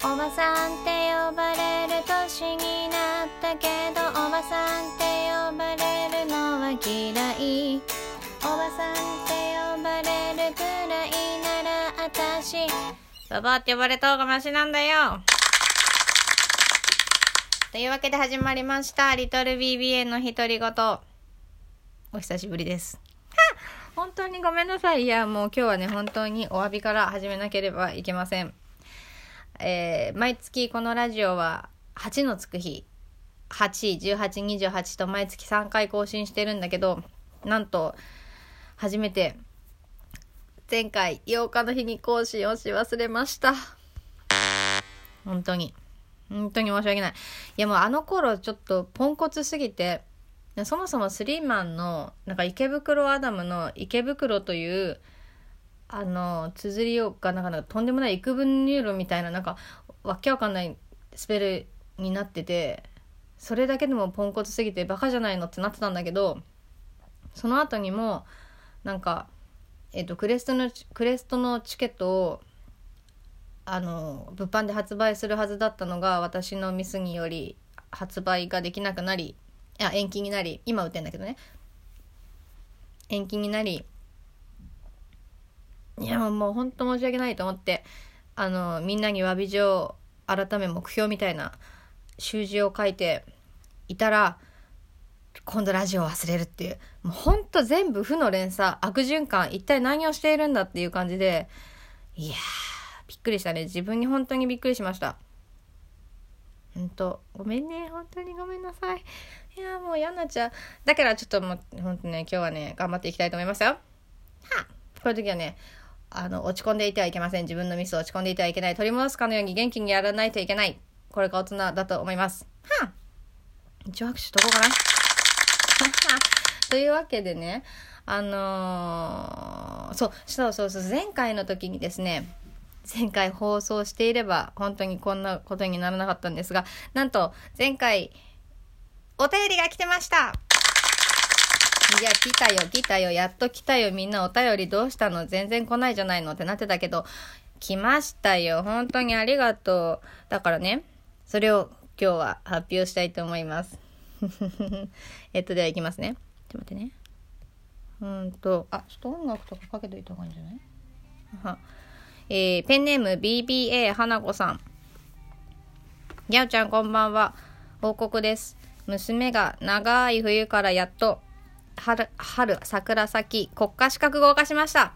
おばさんって呼ばれる年になったけどおばさんって呼ばれるのは嫌いおばさんって呼ばれるくらいならあたしババって呼ばれた方がマシなんだよというわけで始まりました。リトル BBA の独り言。お久しぶりです。本当にごめんなさい。いや、もう今日はね、本当にお詫びから始めなければいけません。えー毎月このラジオは8のつく日、8、18、28と毎月3回更新してるんだけど、なんと、初めて、前回8日の日に更新をし忘れました。本当に。本当に申し訳ない。いやもうあの頃ちょっとポンコツすぎて、そもそもスリーマンの、なんか池袋アダムの池袋という、あの、綴りをが、なんかとんでもない幾分ニューロみたいな、なんか、わけわかんないスペルになってて、それだけでもポンコツすぎてバカじゃないのってなってたんだけど、その後にも、なんか、えっ、と、クレストの、クレストのチケットを、あの物販で発売するはずだったのが私のミスにより発売ができなくなりいや延期になり今売ってんだけどね。延期になりいやもう本当申し訳ないと思ってあのみんなに詫び状改め目標みたいな習字を書いていたら今度ラジオ忘れるっていうもうほんと全部負の連鎖悪循環一体何をしているんだっていう感じでいやびっくりしたね。自分に本当にびっくりしました。ほんと、ごめんね。本当にごめんなさい。いや、もう嫌なっちゃう。だからちょっともう、ほんとね、今日はね、頑張っていきたいと思いますよ。はこういう時はね、あの、落ち込んでいてはいけません。自分のミスを落ち込んでいてはいけない。取り戻すかのように元気にやらないといけない。これが大人だと思います。は一応拍手しとこうかな。というわけでね、あのーそう、そうそうそう、前回の時にですね、前回放送していれば本当にこんなことにならなかったんですが、なんと前回お便りが来てましたいや、来たよ、来たよ、やっと来たよ、みんなお便りどうしたの？全然来ないじゃないのってなってたけど、来ましたよ、本当にありがとう。だからね、それを今日は発表したいと思います。えっと、では行きますね。ちょっと待ってね。うんと、あ、ちょっと音楽とかかけといた方がいいんじゃない？はえーペンネーム BBA 花子さん。ギャオちゃんこんばんは。報告です。娘が長い冬からやっと春、春、桜咲き、国家資格合格しました。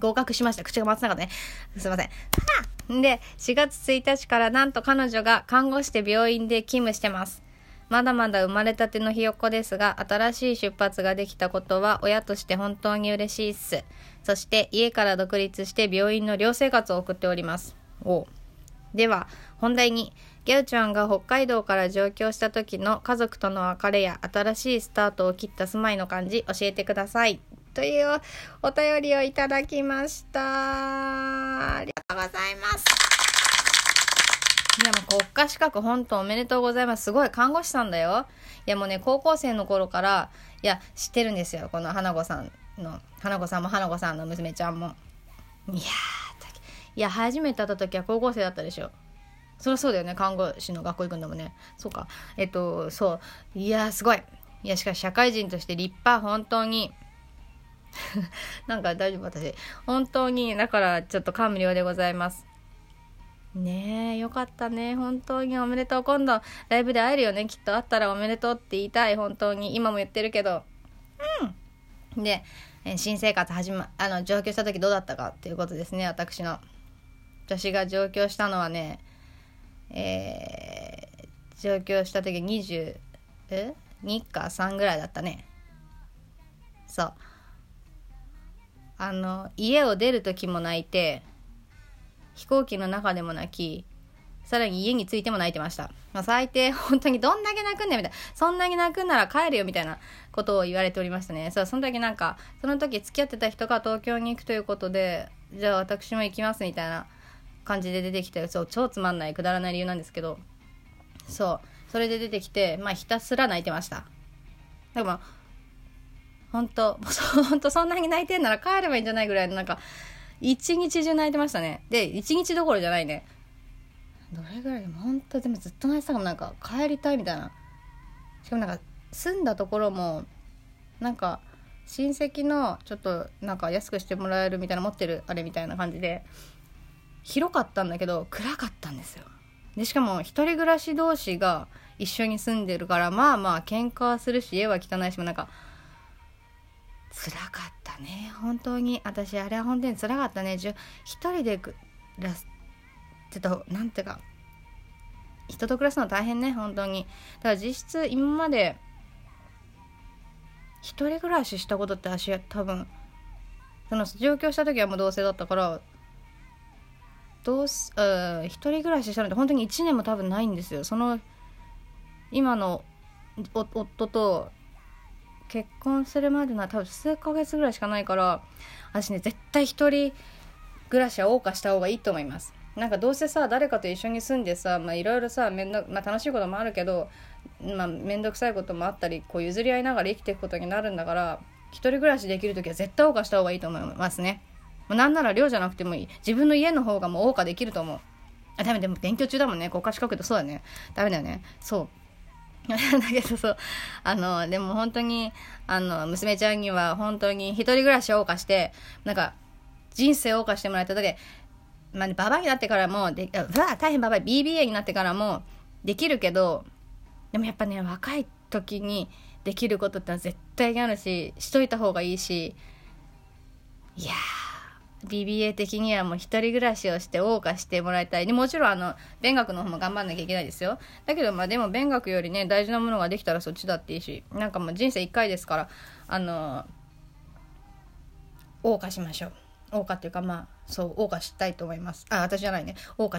合格しました。口が回ってなかったね。すいません。で、4月1日からなんと彼女が看護師で病院で勤務してます。まだまだ生まれたてのひよっこですが、新しい出発ができたことは親として本当に嬉しいっす。そして家から独立して病院の寮生活を送っておりますお。おでは、本題に、ギャウちゃんが北海道から上京した時の家族との別れや新しいスタートを切った住まいの感じ教えてください。というお便りをいただきました。ありがとうございます。いやもう国家資格本当おめでとうございます。すごい看護師さんだよ。いやもうね、高校生の頃から、いや、知ってるんですよ。この花子さんの、花子さんも花子さんの娘ちゃんも。いや、いや、初めて会った時は高校生だったでしょ。そりゃそうだよね。看護師の学校行くんだもんね。そうか。えっと、そう。いや、すごい。いや、しかし社会人として立派、本当に。なんか大丈夫私。本当に、だからちょっと感無量でございます。ねえ、よかったね。本当におめでとう。今度、ライブで会えるよね。きっと会ったらおめでとうって言いたい。本当に。今も言ってるけど。うん。で、新生活始ま、あの、上京した時どうだったかっていうことですね。私の。私が上京したのはね、えー、上京した時20、え ?2 か3ぐらいだったね。そう。あの、家を出る時も泣いて、飛行機の中でも泣き、さらに家に着いても泣いてました。まあ、最低、本当にどんだけ泣くんだよ、みたいな。そんなに泣くんなら帰るよ、みたいなことを言われておりましたね。そう、その時なんか、その時付き合ってた人が東京に行くということで、じゃあ私も行きます、みたいな感じで出てきて、そう、超つまんない、くだらない理由なんですけど、そう、それで出てきて、まあ、ひたすら泣いてました。でも、本当本当そんなに泣いてんなら帰ればいいんじゃないぐらいのなんか、一日中泣いてましたね。で一日どころじゃないね。どれぐらいでも本当でもずっと泣いてたかもなんか帰りたいみたいな。しかもなんか住んだところもなんか親戚のちょっとなんか安くしてもらえるみたいな持ってるあれみたいな感じで。広かったんだけど暗かったんですよ。でしかも一人暮らし同士が一緒に住んでるからまあまあ喧嘩するし家は汚いしもなんか辛かったね。本当に。私あれは本当に辛かったね。一人で暮らすってとなんていうか人と暮らすの大変ね本当に。だから実質今まで一人暮らししたことって私は多分その上京した時はもう同棲だったからどうす一人暮らししたのって本当に1年も多分ないんですよその今の夫と結婚するまでのは多分数ヶ月ぐらいしかないから私ね絶対一人暮らしは謳歌した方がいいと思いますなんかどうせさ誰かと一緒に住んでさいろいろさめんど、まあ、楽しいこともあるけどまあ、面倒くさいこともあったりこう譲り合いながら生きていくことになるんだから一人暮らしできる時は絶対謳歌した方がいいと思いますね。なんなら寮じゃなくてもいい。自分の家の方がもう謳歌できると思う。あダメでも勉強中だもんね。国家資格ってそうだね。ダメだよね。そう。だけどそう。あのでも本当にあの娘ちゃんには本当に一人暮らしを謳歌してなんか人生を謳歌してもらえただけ。まあ、ね、ババアになってからもでうわ大変ババア BBA になってからもできるけどでもやっぱね若い時にできることってのは絶対にあるししといた方がいいし。いやー。BBA 的にはもう一人暮らしをして謳歌してもらいたい。でもちろんあの勉学の方も頑張んなきゃいけないですよ。だけどまあでも勉学よりね大事なものができたらそっちだっていいしなんかもう人生1回ですからあの謳歌しましょう。謳歌っていうかまあそう謳歌したいと思います。あ私じゃないね。謳歌